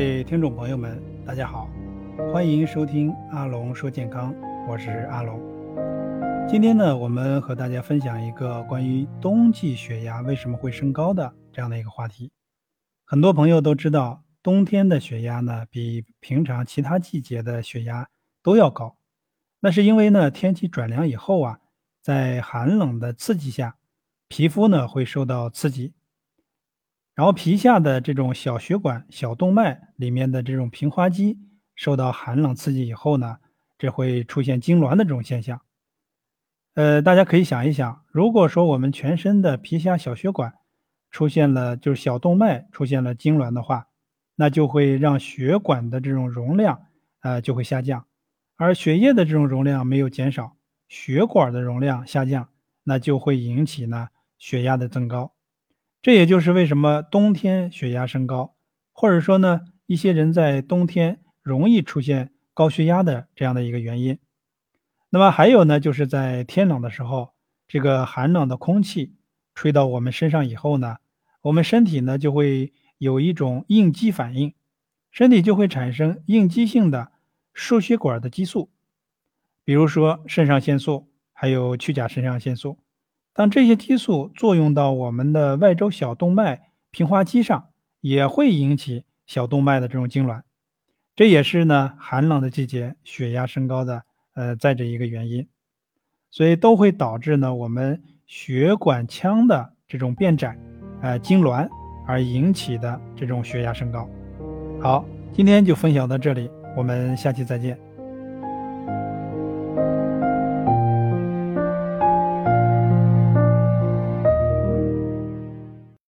各位听众朋友们，大家好，欢迎收听阿龙说健康，我是阿龙。今天呢，我们和大家分享一个关于冬季血压为什么会升高的这样的一个话题。很多朋友都知道，冬天的血压呢比平常其他季节的血压都要高，那是因为呢天气转凉以后啊，在寒冷的刺激下，皮肤呢会受到刺激。然后皮下的这种小血管、小动脉里面的这种平滑肌受到寒冷刺激以后呢，这会出现痉挛的这种现象。呃，大家可以想一想，如果说我们全身的皮下小血管出现了，就是小动脉出现了痉挛的话，那就会让血管的这种容量呃就会下降，而血液的这种容量没有减少，血管的容量下降，那就会引起呢血压的增高。这也就是为什么冬天血压升高，或者说呢，一些人在冬天容易出现高血压的这样的一个原因。那么还有呢，就是在天冷的时候，这个寒冷的空气吹到我们身上以后呢，我们身体呢就会有一种应激反应，身体就会产生应激性的输血管的激素，比如说肾上腺素，还有去甲肾上腺素。当这些激素作用到我们的外周小动脉平滑肌上，也会引起小动脉的这种痉挛，这也是呢寒冷的季节血压升高的呃在这一个原因，所以都会导致呢我们血管腔的这种变窄，呃痉挛而引起的这种血压升高。好，今天就分享到这里，我们下期再见。